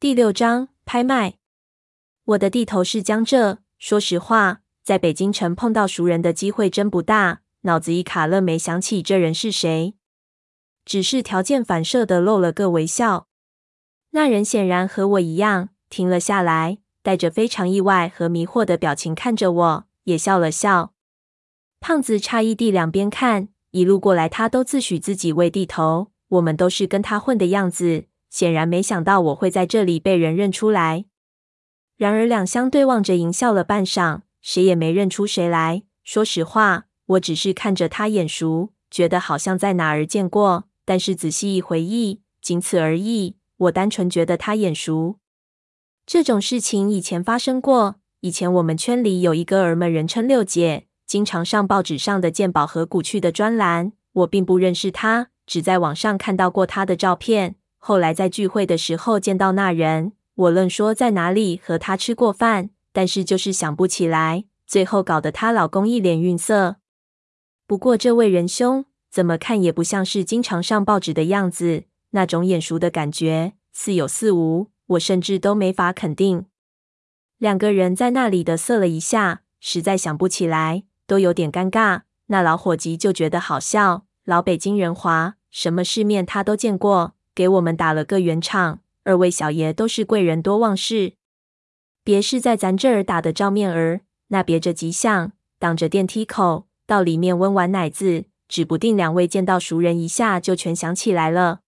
第六章拍卖。我的地头是江浙。说实话，在北京城碰到熟人的机会真不大。脑子一卡了，没想起这人是谁，只是条件反射的露了个微笑。那人显然和我一样，停了下来，带着非常意外和迷惑的表情看着我，也笑了笑。胖子诧异地两边看，一路过来他都自诩自己为地头，我们都是跟他混的样子。显然没想到我会在这里被人认出来。然而两相对望着，淫笑了半晌，谁也没认出谁来。说实话，我只是看着他眼熟，觉得好像在哪儿见过。但是仔细一回忆，仅此而已。我单纯觉得他眼熟。这种事情以前发生过。以前我们圈里有一哥儿们，人称六姐，经常上报纸上的鉴宝和古趣的专栏。我并不认识他，只在网上看到过他的照片。后来在聚会的时候见到那人，我论说在哪里和他吃过饭，但是就是想不起来。最后搞得她老公一脸逊色。不过这位仁兄怎么看也不像是经常上报纸的样子，那种眼熟的感觉似有似无，我甚至都没法肯定。两个人在那里的瑟了一下，实在想不起来，都有点尴尬。那老伙计就觉得好笑，老北京人滑，什么世面他都见过。给我们打了个圆场，二位小爷都是贵人多忘事，别是在咱这儿打的照面儿，那别着吉祥，挡着电梯口，到里面温完奶子，指不定两位见到熟人一下就全想起来了。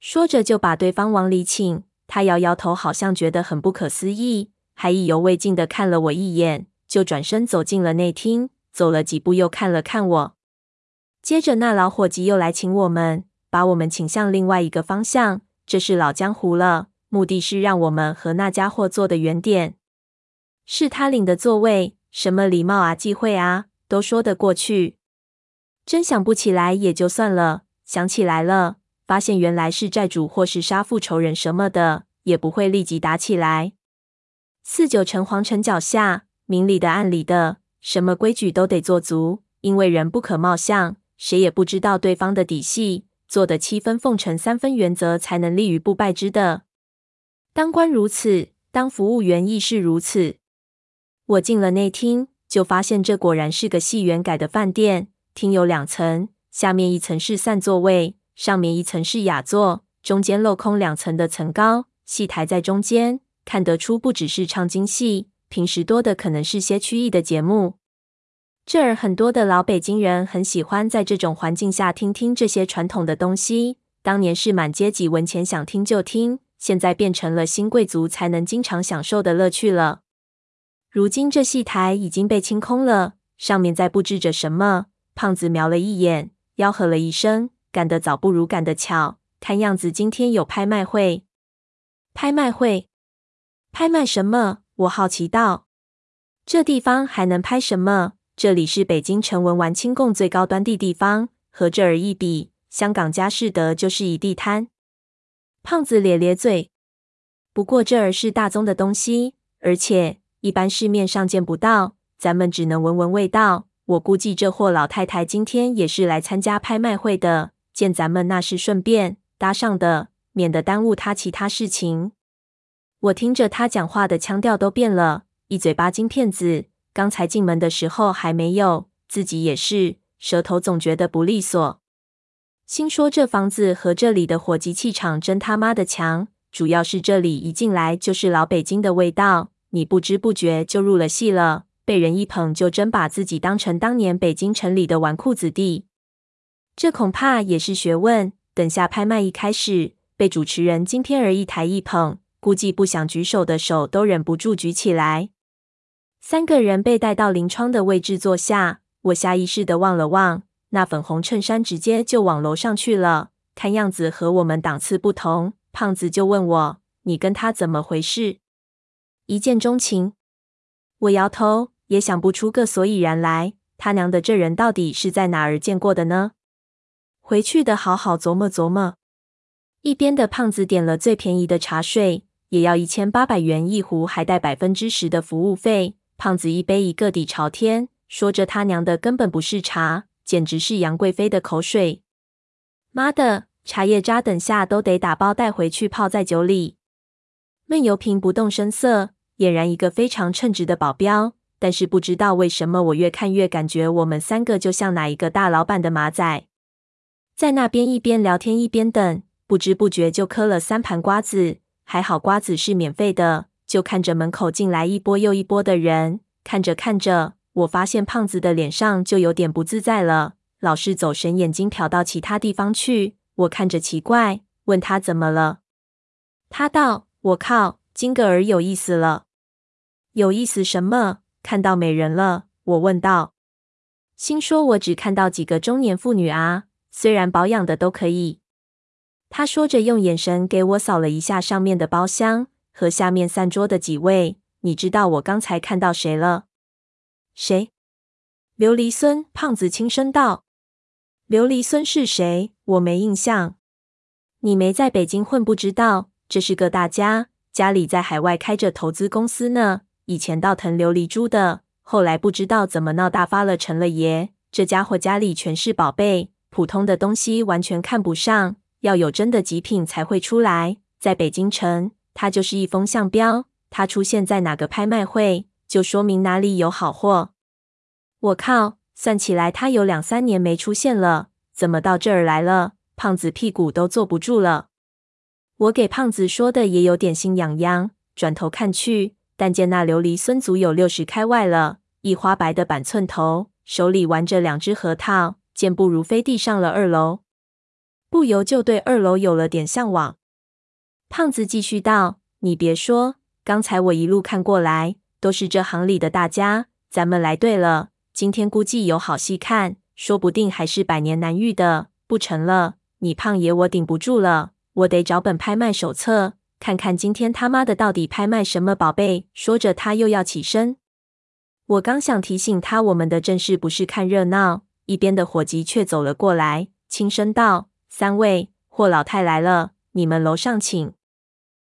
说着就把对方往里请，他摇摇头，好像觉得很不可思议，还意犹未尽的看了我一眼，就转身走进了内厅，走了几步又看了看我，接着那老伙计又来请我们。把我们请向另外一个方向，这是老江湖了。目的是让我们和那家伙坐得远点，是他领的座位，什么礼貌啊、忌讳啊，都说得过去。真想不起来也就算了，想起来了，发现原来是债主或是杀父仇人什么的，也不会立即打起来。四九城皇城脚下，明里的暗里的，什么规矩都得做足，因为人不可貌相，谁也不知道对方的底细。做的七分奉承三分原则，才能立于不败之的。当官如此，当服务员亦是如此。我进了内厅，就发现这果然是个戏园改的饭店。厅有两层，下面一层是散座位，上面一层是雅座，中间镂空两层的层高，戏台在中间，看得出不只是唱京戏，平时多的可能是些曲艺的节目。这儿很多的老北京人很喜欢在这种环境下听听这些传统的东西。当年是满街几文钱想听就听，现在变成了新贵族才能经常享受的乐趣了。如今这戏台已经被清空了，上面在布置着什么？胖子瞄了一眼，吆喝了一声：“赶得早不如赶得巧，看样子今天有拍卖会。”拍卖会？拍卖什么？我好奇道。这地方还能拍什么？这里是北京城文玩清供最高端的地方，和这儿一比，香港佳士得就是一地摊。胖子咧咧嘴，不过这儿是大宗的东西，而且一般市面上见不到，咱们只能闻闻味道。我估计这货老太太今天也是来参加拍卖会的，见咱们那是顺便搭上的，免得耽误她其他事情。我听着他讲话的腔调都变了，一嘴巴金片子。刚才进门的时候还没有，自己也是，舌头总觉得不利索。心说这房子和这里的伙计气场真他妈的强，主要是这里一进来就是老北京的味道，你不知不觉就入了戏了，被人一捧就真把自己当成当年北京城里的纨绔子弟。这恐怕也是学问。等下拍卖一开始，被主持人金天儿一抬一捧，估计不想举手的手都忍不住举起来。三个人被带到临窗的位置坐下，我下意识地望了望，那粉红衬衫直接就往楼上去了，看样子和我们档次不同。胖子就问我：“你跟他怎么回事？一见钟情？”我摇头，也想不出个所以然来。他娘的，这人到底是在哪儿见过的呢？回去的好好琢磨琢磨。一边的胖子点了最便宜的茶水，也要一千八百元一壶，还带百分之十的服务费。胖子一杯一个底朝天，说着他娘的根本不是茶，简直是杨贵妃的口水。妈的，茶叶渣等下都得打包带回去泡在酒里。闷油瓶不动声色，俨然一个非常称职的保镖。但是不知道为什么，我越看越感觉我们三个就像哪一个大老板的马仔，在那边一边聊天一边等，不知不觉就嗑了三盘瓜子。还好瓜子是免费的，就看着门口进来一波又一波的人，看着看着，我发现胖子的脸上就有点不自在了，老是走神，眼睛瞟到其他地方去。我看着奇怪，问他怎么了。他道：“我靠，金格尔有意思了。”有意思什么？看到美人了？我问道。心说我只看到几个中年妇女啊，虽然保养的都可以。他说着，用眼神给我扫了一下上面的包厢和下面散桌的几位。你知道我刚才看到谁了？谁？琉璃孙。胖子轻声道。琉璃孙是谁？我没印象。你没在北京混，不知道。这是个大家，家里在海外开着投资公司呢。以前倒腾琉璃珠的，后来不知道怎么闹大发了，成了爷。这家伙家里全是宝贝，普通的东西完全看不上，要有真的极品才会出来。在北京城，他就是一风向标。他出现在哪个拍卖会，就说明哪里有好货。我靠，算起来他有两三年没出现了，怎么到这儿来了？胖子屁股都坐不住了。我给胖子说的也有点心痒痒，转头看去。但见那琉璃孙足有六十开外了，一花白的板寸头，手里玩着两只核桃，健步如飞地上了二楼，不由就对二楼有了点向往。胖子继续道：“你别说，刚才我一路看过来，都是这行里的大家，咱们来对了，今天估计有好戏看，说不定还是百年难遇的。不成了，你胖爷我顶不住了，我得找本拍卖手册。”看看今天他妈的到底拍卖什么宝贝？说着，他又要起身。我刚想提醒他，我们的正事不是看热闹，一边的伙计却走了过来，轻声道：“三位，霍老太来了，你们楼上请。”